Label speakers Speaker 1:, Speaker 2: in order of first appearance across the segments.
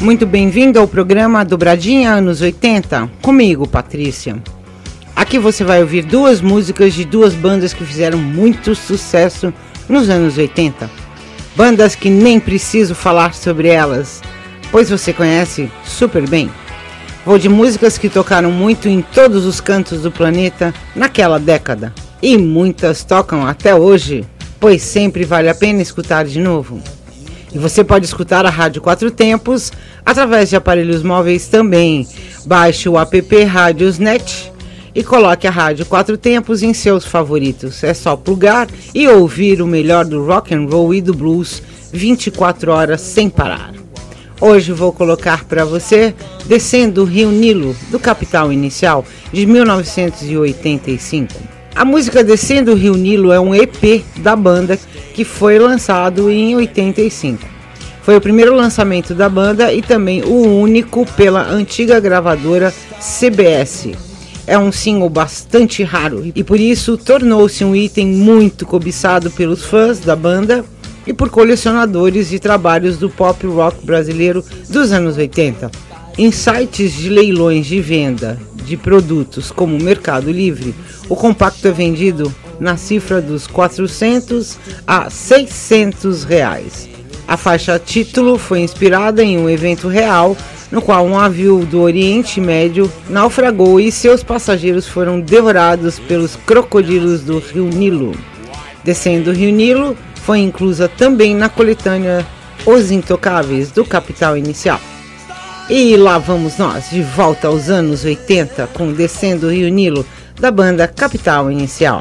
Speaker 1: Muito bem-vindo ao programa Dobradinha Anos 80, comigo, Patrícia. Aqui você vai ouvir duas músicas de duas bandas que fizeram muito sucesso nos anos 80. Bandas que nem preciso falar sobre elas, pois você conhece super bem. Vou de músicas que tocaram muito em todos os cantos do planeta naquela década. E muitas tocam até hoje, pois sempre vale a pena escutar de novo. E você pode escutar a Rádio Quatro Tempos através de aparelhos móveis também. Baixe o app Rádiosnet e coloque a Rádio Quatro Tempos em seus favoritos. É só plugar e ouvir o melhor do rock and roll e do blues 24 horas sem parar. Hoje vou colocar para você Descendo o Rio Nilo, do Capital Inicial, de 1985. A música Descendo o Rio Nilo é um EP da banda que foi lançado em 85. Foi o primeiro lançamento da banda e também o único pela antiga gravadora CBS. É um single bastante raro e por isso tornou-se um item muito cobiçado pelos fãs da banda e por colecionadores de trabalhos do pop rock brasileiro dos anos 80. Em sites de leilões de venda de produtos como Mercado Livre, o compacto é vendido na cifra dos 400 a 600 reais. A faixa título foi inspirada em um evento real no qual um navio do Oriente Médio naufragou e seus passageiros foram devorados pelos crocodilos do Rio Nilo. Descendo o Rio Nilo, foi inclusa também na coletânea Os Intocáveis do Capital Inicial. E lá vamos nós, de volta aos anos 80, com Descendo o Rio Nilo, da banda Capital Inicial.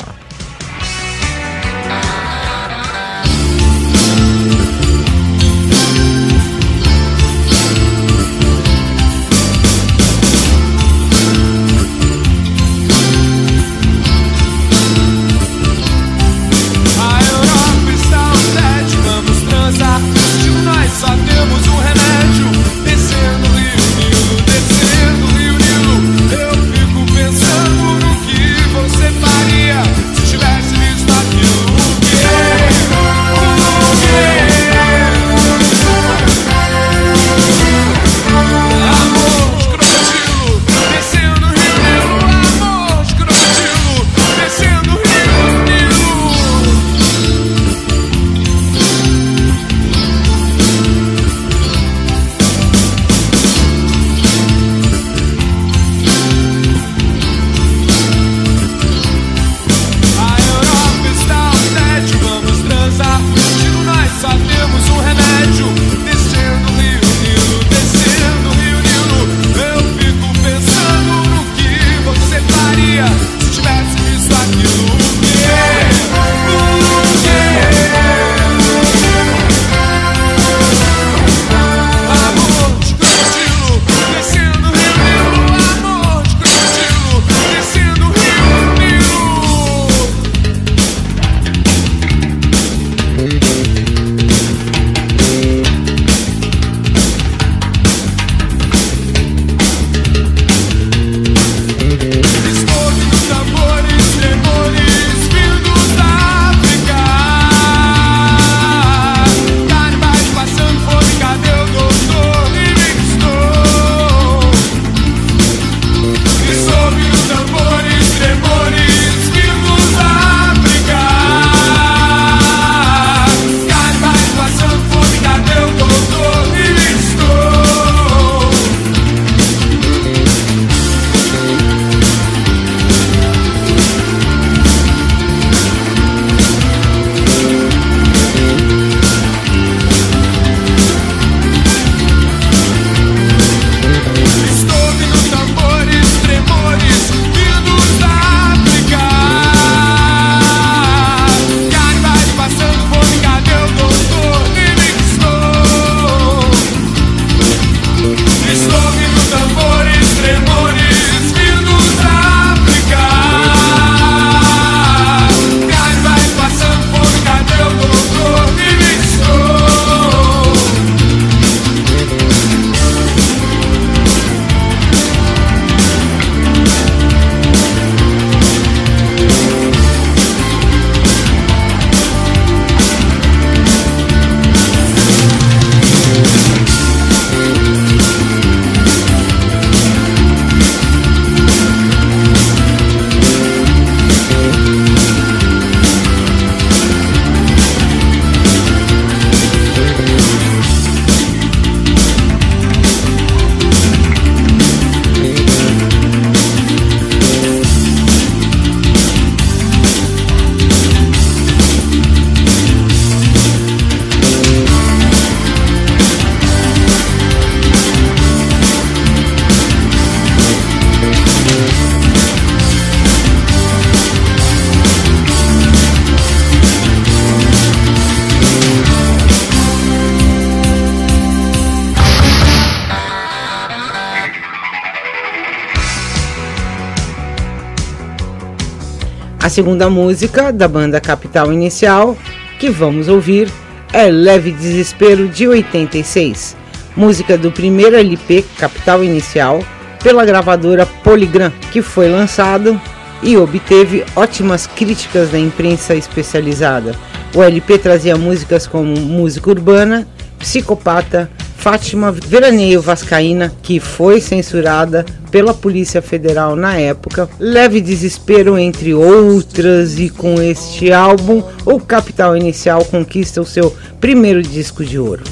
Speaker 2: Segunda música da banda Capital Inicial, que vamos ouvir, é Leve Desespero de 86, música do primeiro LP Capital Inicial pela gravadora Polygram, que foi lançado e obteve ótimas críticas da imprensa especializada. O LP trazia músicas como Música Urbana, Psicopata, Fátima Veraneio Vascaína, que foi censurada pela Polícia Federal na época, Leve Desespero, entre outras, e com este álbum, o Capital Inicial conquista o seu primeiro disco de ouro.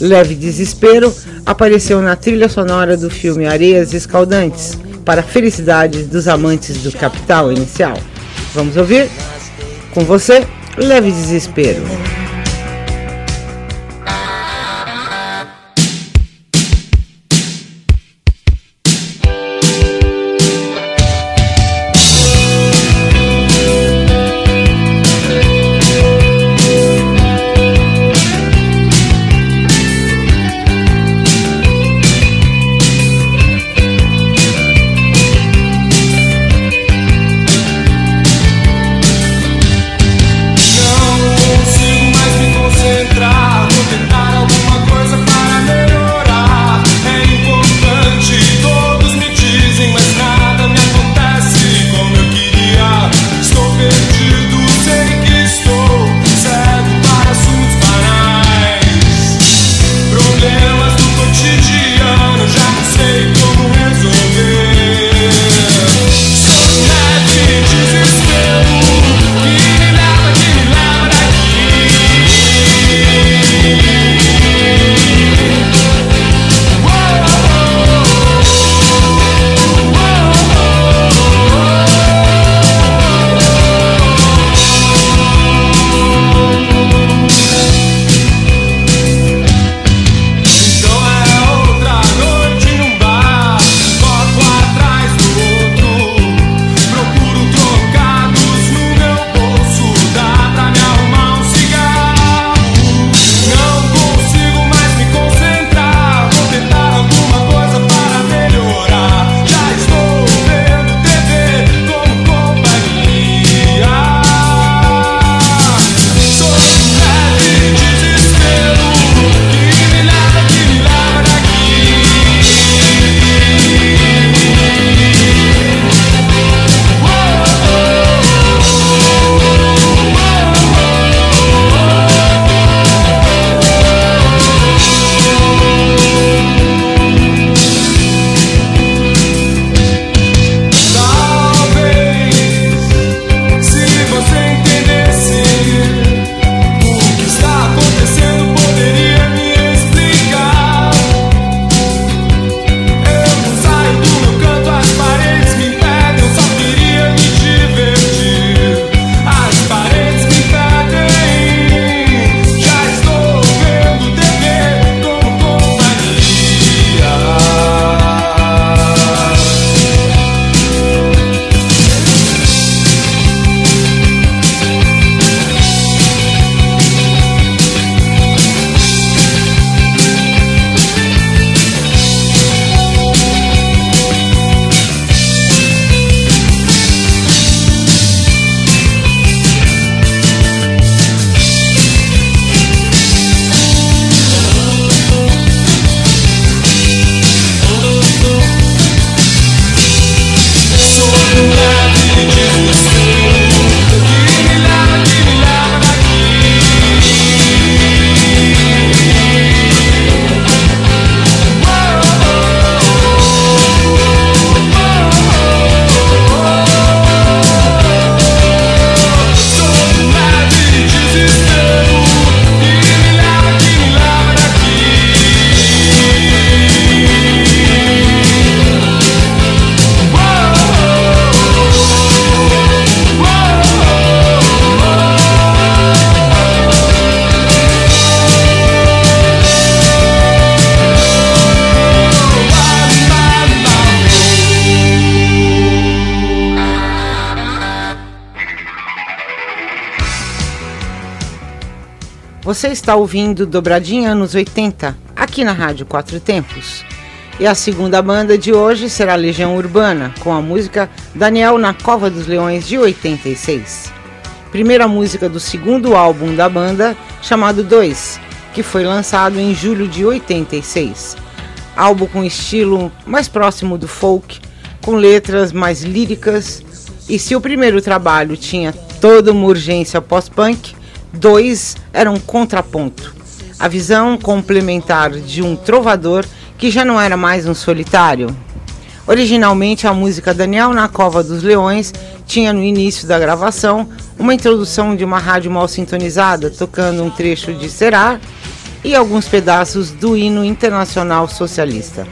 Speaker 2: Leve Desespero apareceu na trilha sonora do filme Areias Escaldantes, para a felicidade dos amantes do Capital Inicial. Vamos ouvir? Com você, Leve Desespero. Você está ouvindo Dobradinha anos 80, aqui na Rádio Quatro Tempos.
Speaker 1: E a segunda banda de hoje será Legião Urbana, com a música Daniel na Cova dos Leões de 86. Primeira música do segundo álbum da banda, chamado 2, que foi lançado em julho de 86. Álbum com estilo mais próximo do folk, com letras mais líricas. E se o primeiro trabalho tinha toda uma urgência pós-punk, dois era um contraponto. A visão complementar de um trovador que já não era mais um solitário. Originalmente, a música Daniel na Cova dos Leões tinha no início da gravação uma introdução de uma rádio mal sintonizada, tocando um trecho de Será e alguns pedaços do hino internacional socialista.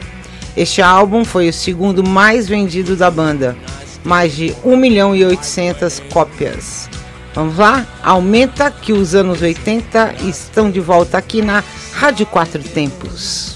Speaker 1: Este álbum foi o segundo mais vendido da banda, mais de 1 milhão e 800 cópias. Vamos lá? Aumenta que os anos 80 estão de volta aqui na Rádio Quatro Tempos.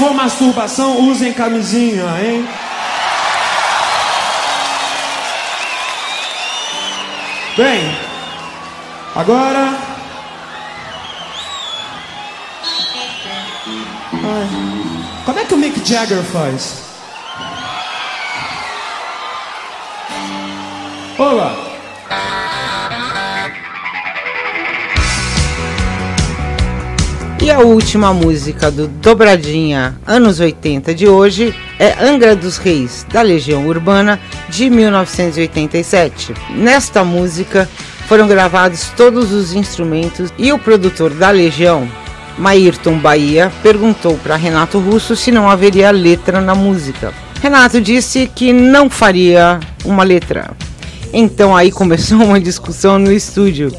Speaker 3: For masturbação, usem camisinha, hein? Bem, agora. Ai, como é que o Mick Jagger faz? Olá!
Speaker 1: E a última música do Dobradinha anos 80 de hoje é Angra dos Reis, da Legião Urbana, de 1987. Nesta música foram gravados todos os instrumentos e o produtor da Legião, Maírton Bahia perguntou para Renato Russo se não haveria letra na música. Renato disse que não faria uma letra. Então aí começou uma discussão no estúdio,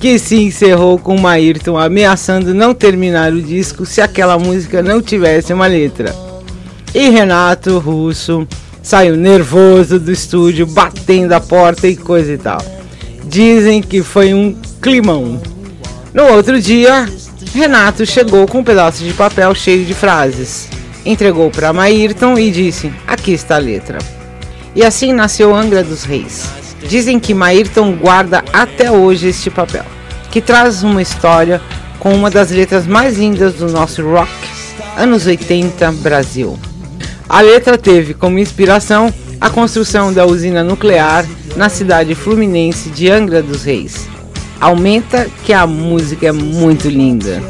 Speaker 1: que se encerrou com Maírton ameaçando não terminar o disco se aquela música não tivesse uma letra. E Renato Russo saiu nervoso do estúdio, batendo a porta e coisa e tal. Dizem que foi um climão. No outro dia, Renato chegou com um pedaço de papel cheio de frases. Entregou para Maírton e disse: Aqui está a letra. E assim nasceu Angra dos Reis. Dizem que Maírton guarda até hoje este papel, que traz uma história com uma das letras mais lindas do nosso rock, anos 80 Brasil. A letra teve como inspiração a construção da usina nuclear na cidade fluminense de Angra dos Reis. Aumenta que a música é muito linda.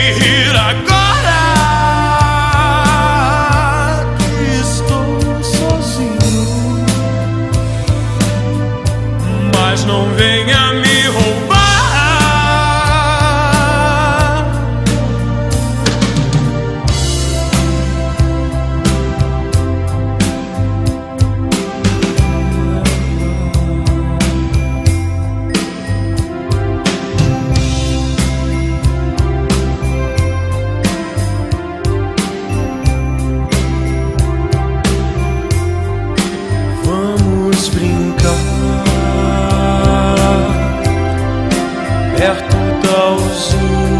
Speaker 2: here I go. 是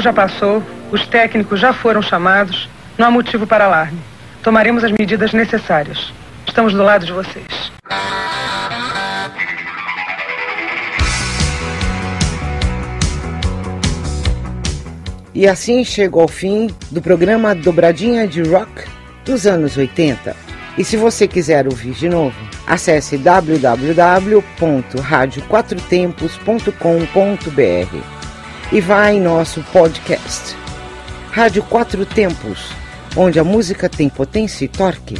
Speaker 2: perigo já passou, os técnicos já foram chamados, não há motivo para alarme. Tomaremos as medidas necessárias. Estamos do lado de vocês.
Speaker 1: E assim chegou ao fim do programa Dobradinha de Rock dos anos 80. E se você quiser ouvir de novo, acesse www.radioquatrotempos.com.br e vá em nosso podcast Rádio Quatro Tempos, onde a música tem potência e torque.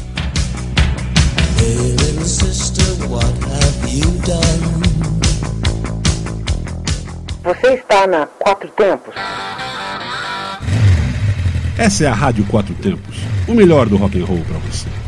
Speaker 1: Você está na Quatro Tempos.
Speaker 4: Essa é a Rádio Quatro Tempos, o melhor do rock and roll para você.